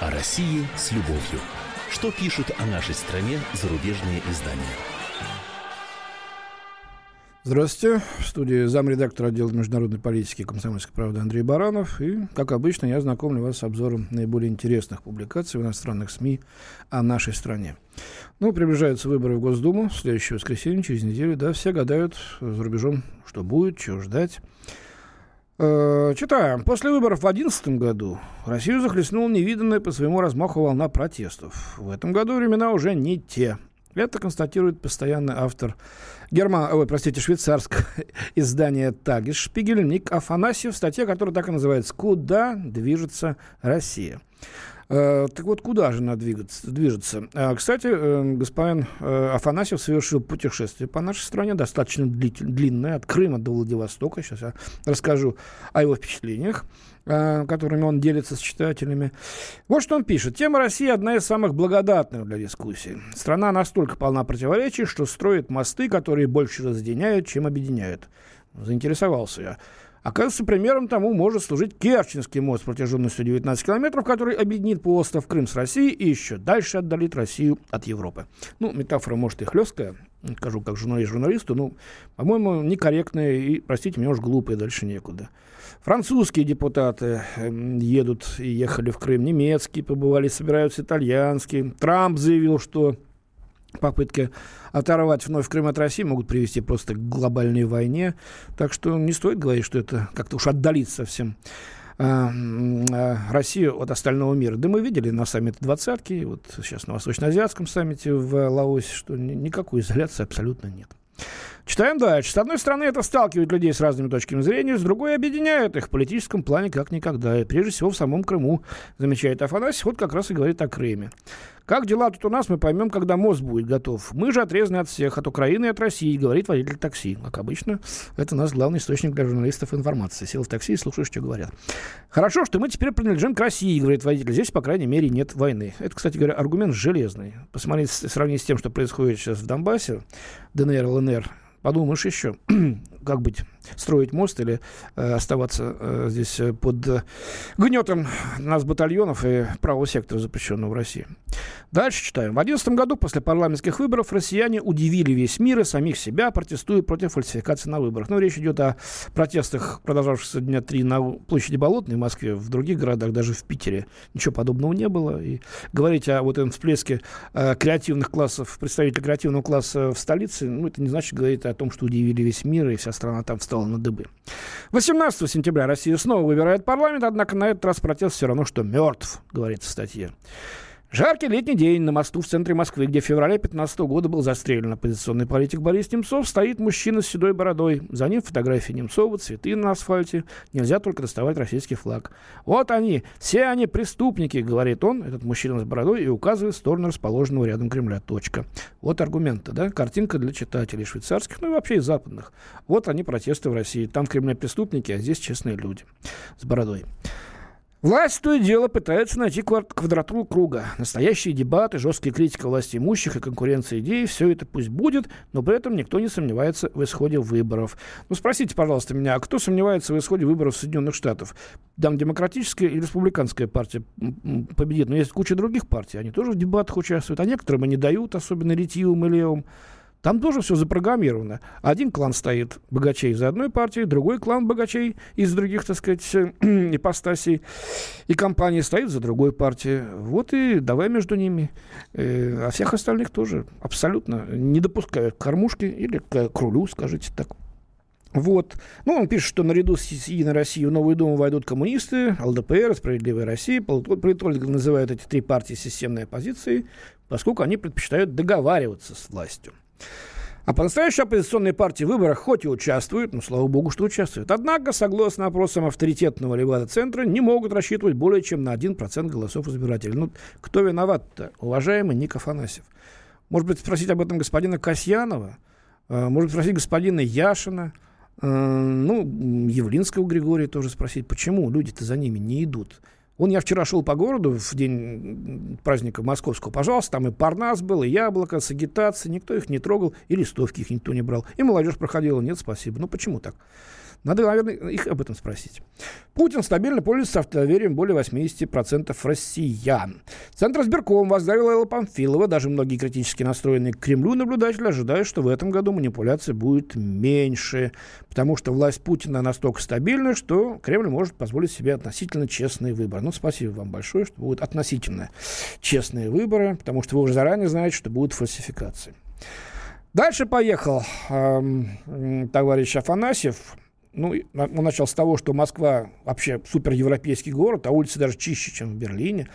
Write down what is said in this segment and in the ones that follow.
О России с любовью. Что пишут о нашей стране зарубежные издания? Здравствуйте. В студии замредактора отдела международной политики комсомольской правды Андрей Баранов. И, как обычно, я знакомлю вас с обзором наиболее интересных публикаций в иностранных СМИ о нашей стране. Ну, приближаются выборы в Госдуму. В следующее воскресенье, через неделю, да, все гадают за рубежом, что будет, чего ждать. Э, читаем. После выборов в 2011 году Россию захлестнула невиданная по своему размаху волна протестов. В этом году времена уже не те. Это констатирует постоянный автор Герман, ой, простите, швейцарского издания «Тагис» Шпигель Ник Афанасьев, статья, которая так и называется «Куда движется Россия?». Э, так вот, куда же она двигаться, движется? Э, кстати, э, господин э, Афанасьев совершил путешествие по нашей стране, достаточно длинное, от Крыма до Владивостока. Сейчас я расскажу о его впечатлениях которыми он делится с читателями. Вот что он пишет. Тема России одна из самых благодатных для дискуссии. Страна настолько полна противоречий, что строит мосты, которые больше разъединяют, чем объединяют. Заинтересовался я. Оказывается, примером тому может служить Керченский мост протяженностью 19 километров, который объединит полуостров Крым с Россией и еще дальше отдалит Россию от Европы. Ну, метафора, может, и хлесткая, скажу как журналист журналисту, но, по-моему, некорректная и, простите меня, уж глупая, дальше некуда. Французские депутаты эм, едут и ехали в Крым, немецкие побывали, собираются итальянские. Трамп заявил, что попытки оторвать вновь Крым от России могут привести просто к глобальной войне. Так что не стоит говорить, что это как-то уж отдалить совсем а, а, Россию от остального мира. Да мы видели на саммите двадцатки, вот сейчас на Восточно-Азиатском саммите в Лаосе, что никакой изоляции абсолютно нет. Читаем дальше. С одной стороны, это сталкивает людей с разными точками зрения, с другой объединяет их в политическом плане как никогда. И прежде всего в самом Крыму, замечает Афанасий, вот как раз и говорит о Крыме. Как дела тут у нас, мы поймем, когда мост будет готов. Мы же отрезаны от всех, от Украины и от России, говорит водитель такси. Как обычно, это у нас главный источник для журналистов информации. Сел в такси и слушаешь, что говорят. Хорошо, что мы теперь принадлежим к России, говорит водитель. Здесь, по крайней мере, нет войны. Это, кстати говоря, аргумент железный. Посмотреть, сравнить с тем, что происходит сейчас в Донбассе, ДНР, ЛНР, подумаешь еще, как быть, строить мост или э, оставаться э, здесь э, под гнетом нас батальонов и правого сектора, запрещенного в России. Дальше читаем. В 2011 году после парламентских выборов россияне удивили весь мир и самих себя, протестуя против фальсификации на выборах. Ну, речь идет о протестах, продолжавшихся дня три на площади Болотной в Москве, в других городах, даже в Питере. Ничего подобного не было. И говорить о вот этом всплеске э, креативных классов, представителей креативного класса в столице, ну, это не значит говорить о том, что удивили весь мир, и вся страна там встала на дыбы. 18 сентября Россия снова выбирает парламент, однако на этот раз протест все равно, что мертв, говорится в статье. Жаркий летний день на мосту в центре Москвы, где в феврале 2015 года был застрелен оппозиционный политик Борис Немцов, стоит мужчина с седой бородой. За ним фотографии Немцова, цветы на асфальте. Нельзя только доставать российский флаг. Вот они, все они преступники, говорит он, этот мужчина с бородой, и указывает в сторону расположенного рядом Кремля. Точка. Вот аргументы, да? Картинка для читателей швейцарских, ну и вообще и западных. Вот они протесты в России. Там в Кремле преступники, а здесь честные люди с бородой. Власть то и дело пытается найти квадратуру круга. Настоящие дебаты, жесткие критика власти имущих и конкуренция идей, все это пусть будет, но при этом никто не сомневается в исходе выборов. Ну, спросите, пожалуйста, меня, а кто сомневается в исходе выборов Соединенных Штатов? Там демократическая и республиканская партия победит, но есть куча других партий, они тоже в дебатах участвуют, а некоторым они дают, особенно Ритьюм и Левым. Там тоже все запрограммировано. Один клан стоит богачей из одной партии, другой клан богачей из других, так сказать, ипостасей и компании стоит за другой партией. Вот и давай между ними. Э, а всех остальных тоже абсолютно не допускают к кормушке или к крулю, скажите так. Вот. Ну, он пишет, что наряду с Единой Россией в Новую Думу войдут коммунисты, ЛДПР, Справедливая Россия. Политологи называют эти три партии системной оппозицией, поскольку они предпочитают договариваться с властью. А по-настоящему оппозиционные партии в выборах хоть и участвуют, но, слава богу, что участвуют. Однако, согласно опросам авторитетного Левада-центра, не могут рассчитывать более чем на 1% голосов избирателей. Ну, кто виноват-то? Уважаемый Ник Афанасьев. Может быть, спросить об этом господина Касьянова? А, может спросить господина Яшина? А, ну, Явлинского Григория тоже спросить, почему люди-то за ними не идут? Вон я вчера шел по городу в день праздника московского, пожалуйста, там и Парнас был, и Яблоко с агитацией, никто их не трогал, и листовки их никто не брал. И молодежь проходила, нет, спасибо. Ну почему так? Надо, наверное, их об этом спросить. Путин стабильно пользуется автоверием более 80% россиян. Центр избирком возглавила Элла Памфилова. Даже многие критически настроенные к Кремлю наблюдатели ожидают, что в этом году манипуляций будет меньше, потому что власть Путина настолько стабильна, что Кремль может позволить себе относительно честные выборы. Ну, спасибо вам большое, что будут относительно честные выборы, потому что вы уже заранее знаете, что будут фальсификации. Дальше поехал э, товарищ Афанасьев ну, он начал с того, что Москва вообще суперевропейский город, а улицы даже чище, чем в Берлине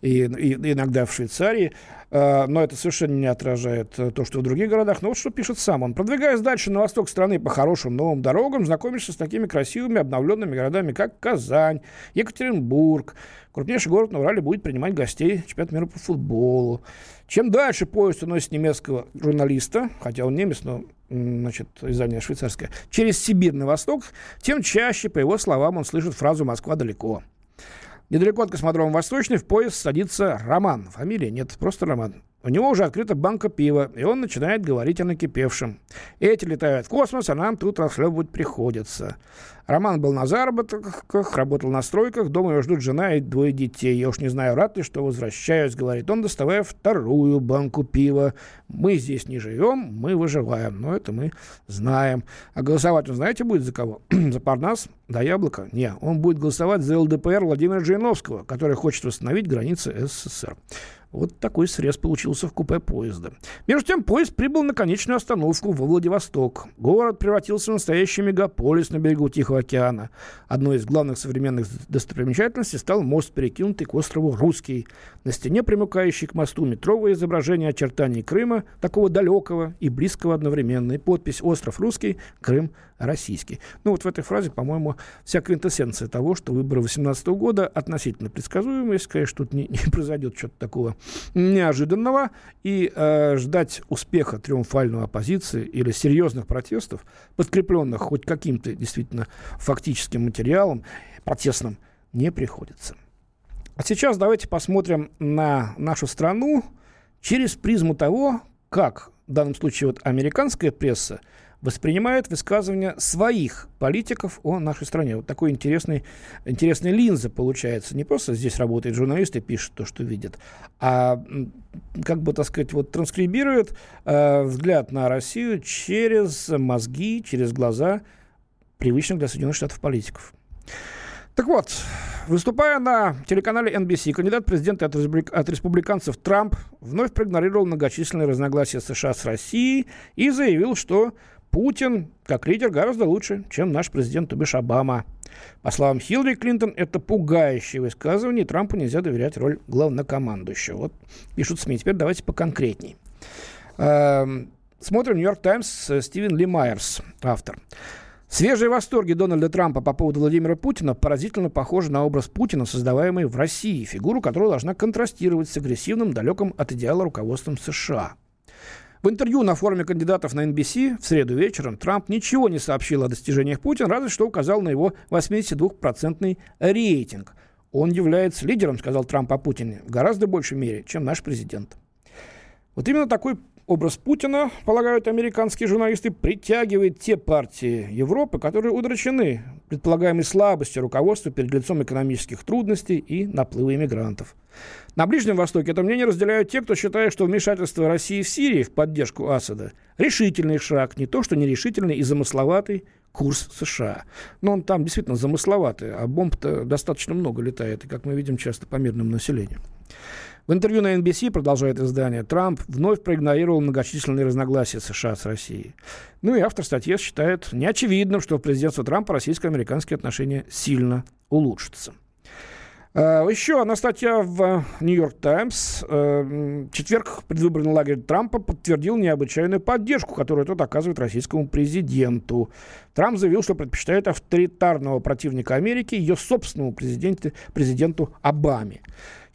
и, и иногда в Швейцарии. Э, но это совершенно не отражает э, то, что в других городах. Но вот что пишет сам он. Продвигаясь дальше на восток страны по хорошим новым дорогам, знакомишься с такими красивыми обновленными городами, как Казань, Екатеринбург. Крупнейший город на Урале будет принимать гостей чемпионата мира по футболу. Чем дальше поезд уносит немецкого журналиста, хотя он немец, но значит, издание швейцарское, через Сибирь на восток, тем чаще, по его словам, он слышит фразу «Москва далеко». Недалеко от космодрома Восточный в поезд садится Роман. Фамилия нет, просто Роман. У него уже открыта банка пива, и он начинает говорить о накипевшем. Эти летают в космос, а нам тут расхлебывать приходится. Роман был на заработках, работал на стройках, дома его ждут жена и двое детей. Я уж не знаю, рад ли, что возвращаюсь, говорит он, доставая вторую банку пива. Мы здесь не живем, мы выживаем, но это мы знаем. А голосовать он знаете будет за кого? за Парнас? Да яблоко? Не, он будет голосовать за ЛДПР Владимира Жириновского, который хочет восстановить границы СССР. Вот такой срез получился в купе поезда. Между тем, поезд прибыл на конечную остановку во Владивосток. Город превратился в настоящий мегаполис на берегу Тихого океана. Одной из главных современных достопримечательностей стал мост, перекинутый к острову Русский. На стене, примыкающей к мосту, метровое изображение очертаний Крыма, такого далекого и близкого одновременно, и подпись «Остров Русский, Крым российский». Ну вот в этой фразе, по-моему, вся квинтэссенция того, что выборы 2018 года относительно предсказуемы, если, конечно, тут не, не произойдет что-то такого неожиданного, и э, ждать успеха триумфального оппозиции или серьезных протестов, подкрепленных хоть каким-то действительно фактическим материалом протестным, не приходится. А сейчас давайте посмотрим на нашу страну через призму того, как в данном случае вот американская пресса воспринимают высказывания своих политиков о нашей стране. Вот такой интересный, интересная линза получается. Не просто здесь работает журналист и пишет то, что видит, а как бы, так сказать, вот транскрибирует э, взгляд на Россию через мозги, через глаза привычных для Соединенных Штатов политиков. Так вот, выступая на телеканале NBC, кандидат в президенты от, республик... от республиканцев Трамп вновь проигнорировал многочисленные разногласия США с Россией и заявил, что Путин как лидер гораздо лучше, чем наш президент, то бишь Обама. По словам Хиллари Клинтон, это пугающее высказывание, и Трампу нельзя доверять роль главнокомандующего. Вот пишут СМИ. Теперь давайте поконкретней. Эм, смотрим «Нью-Йорк Таймс», Стивен Ли Майерс, автор. Свежие восторги Дональда Трампа по поводу Владимира Путина поразительно похожи на образ Путина, создаваемый в России, фигуру, которая должна контрастировать с агрессивным, далеким от идеала руководством США. В интервью на форуме кандидатов на NBC в среду вечером Трамп ничего не сообщил о достижениях Путина, разве что указал на его 82-процентный рейтинг. Он является лидером, сказал Трамп о Путине, в гораздо большей мере, чем наш президент. Вот именно такой Образ Путина, полагают американские журналисты, притягивает те партии Европы, которые удручены предполагаемой слабостью руководства перед лицом экономических трудностей и наплыва иммигрантов. На Ближнем Востоке это мнение разделяют те, кто считает, что вмешательство России в Сирии в поддержку Асада – решительный шаг, не то что нерешительный и замысловатый курс США. Но он там действительно замысловатый, а бомб-то достаточно много летает, и, как мы видим, часто по мирному населению. В интервью на NBC, продолжает издание, Трамп вновь проигнорировал многочисленные разногласия США с Россией. Ну и автор статьи считает неочевидным, что в президентство Трампа российско-американские отношения сильно улучшатся. Uh, еще одна статья в «Нью-Йорк Таймс». Uh, четверг предвыборный лагерь Трампа подтвердил необычайную поддержку, которую тот оказывает российскому президенту. Трамп заявил, что предпочитает авторитарного противника Америки ее собственному президенту, президенту Обаме.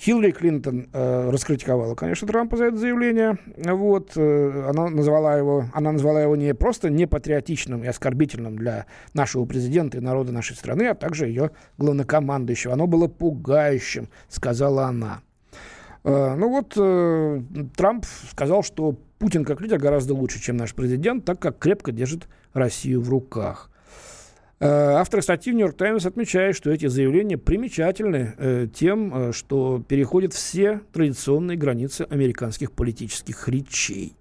Хиллари Клинтон э, раскритиковала, конечно, Трампа за это заявление. Вот, э, она, назвала его, она назвала его не просто непатриотичным и оскорбительным для нашего президента и народа нашей страны, а также ее главнокомандующего. Оно было пугающим, сказала она. Э, ну вот, э, Трамп сказал, что Путин как лидер гораздо лучше, чем наш президент, так как крепко держит Россию в руках. Э, автор статьи в «Нью-Йорк Таймс» отмечает, что эти заявления примечательны э, тем, э, что переходят все традиционные границы американских политических речей.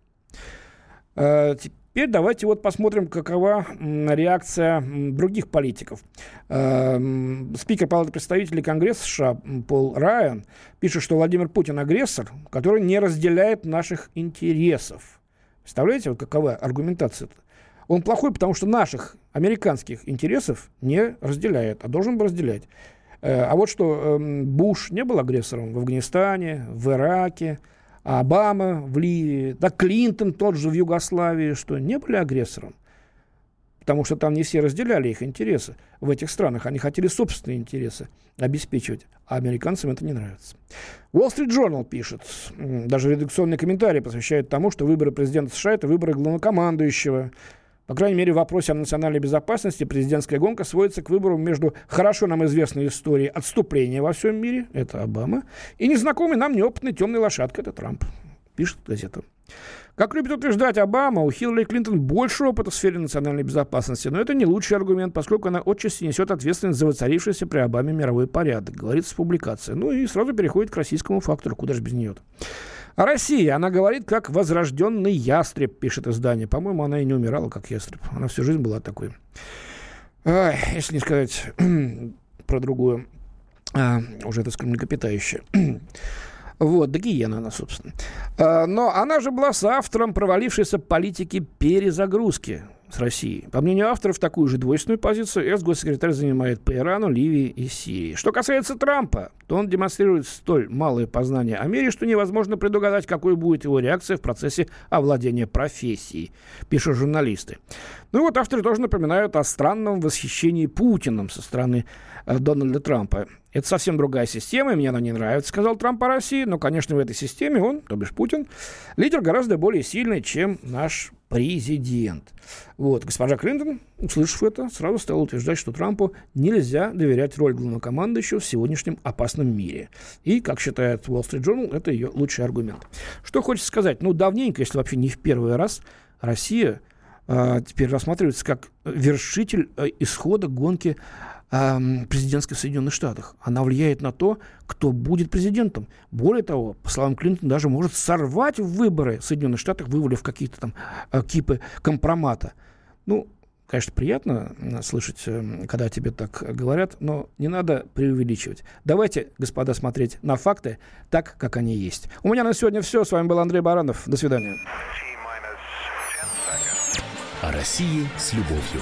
Теперь давайте вот посмотрим, какова реакция других политиков. Спикер Палаты представителей Конгресса США Пол Райан пишет, что Владимир Путин агрессор, который не разделяет наших интересов. Представляете, вот какова аргументация? -то? Он плохой, потому что наших американских интересов не разделяет, а должен бы разделять. Э, а вот что эм, Буш не был агрессором в Афганистане, в Ираке, а Обама в Ливии, да Клинтон тот же в Югославии, что не были агрессором. Потому что там не все разделяли их интересы в этих странах. Они хотели собственные интересы обеспечивать, а американцам это не нравится. Wall Street Journal пишет, даже редакционный комментарий посвящает тому, что выборы президента США – это выборы главнокомандующего, по крайней мере, в вопросе о национальной безопасности президентская гонка сводится к выбору между хорошо нам известной историей отступления во всем мире, это Обама, и незнакомый нам неопытный темный лошадка, это Трамп, пишет газета. Как любит утверждать Обама, у Хиллари Клинтон больше опыта в сфере национальной безопасности, но это не лучший аргумент, поскольку она отчасти несет ответственность за воцарившийся при Обаме мировой порядок, говорится в публикации. Ну и сразу переходит к российскому фактору, куда же без нее -то. Россия, она говорит, как возрожденный ястреб, пишет издание. По-моему, она и не умирала, как ястреб. Она всю жизнь была такой. Ой, если не сказать про другую, а, уже, так скажем, млекопитающее. Вот, да гиена она, собственно. А, но она же была соавтором провалившейся политики перезагрузки с Россией. По мнению авторов, такую же двойственную позицию экс-госсекретарь занимает по Ирану, Ливии и Сирии. Что касается Трампа, то он демонстрирует столь малое познание о мире, что невозможно предугадать, какой будет его реакция в процессе овладения профессией, пишут журналисты. Ну и вот авторы тоже напоминают о странном восхищении Путиным со стороны э, Дональда Трампа. Это совсем другая система, и мне она не нравится, сказал Трамп о России, но, конечно, в этой системе он, то бишь Путин, лидер гораздо более сильный, чем наш президент. Вот, госпожа Клинтон, услышав это, сразу стала утверждать, что Трампу нельзя доверять роль главнокомандующего в сегодняшнем опасном мире. И, как считает Wall Street Journal, это ее лучший аргумент. Что хочется сказать? Ну, давненько, если вообще не в первый раз, Россия э, теперь рассматривается как вершитель э, исхода гонки президентской в Соединенных Штатах. Она влияет на то, кто будет президентом. Более того, по словам Клинтона, даже может сорвать выборы в Соединенных Штатах, вывалив какие-то там э, кипы компромата. Ну, конечно, приятно слышать, э, когда тебе так говорят, но не надо преувеличивать. Давайте, господа, смотреть на факты так, как они есть. У меня на сегодня все. С вами был Андрей Баранов. До свидания. О России с любовью.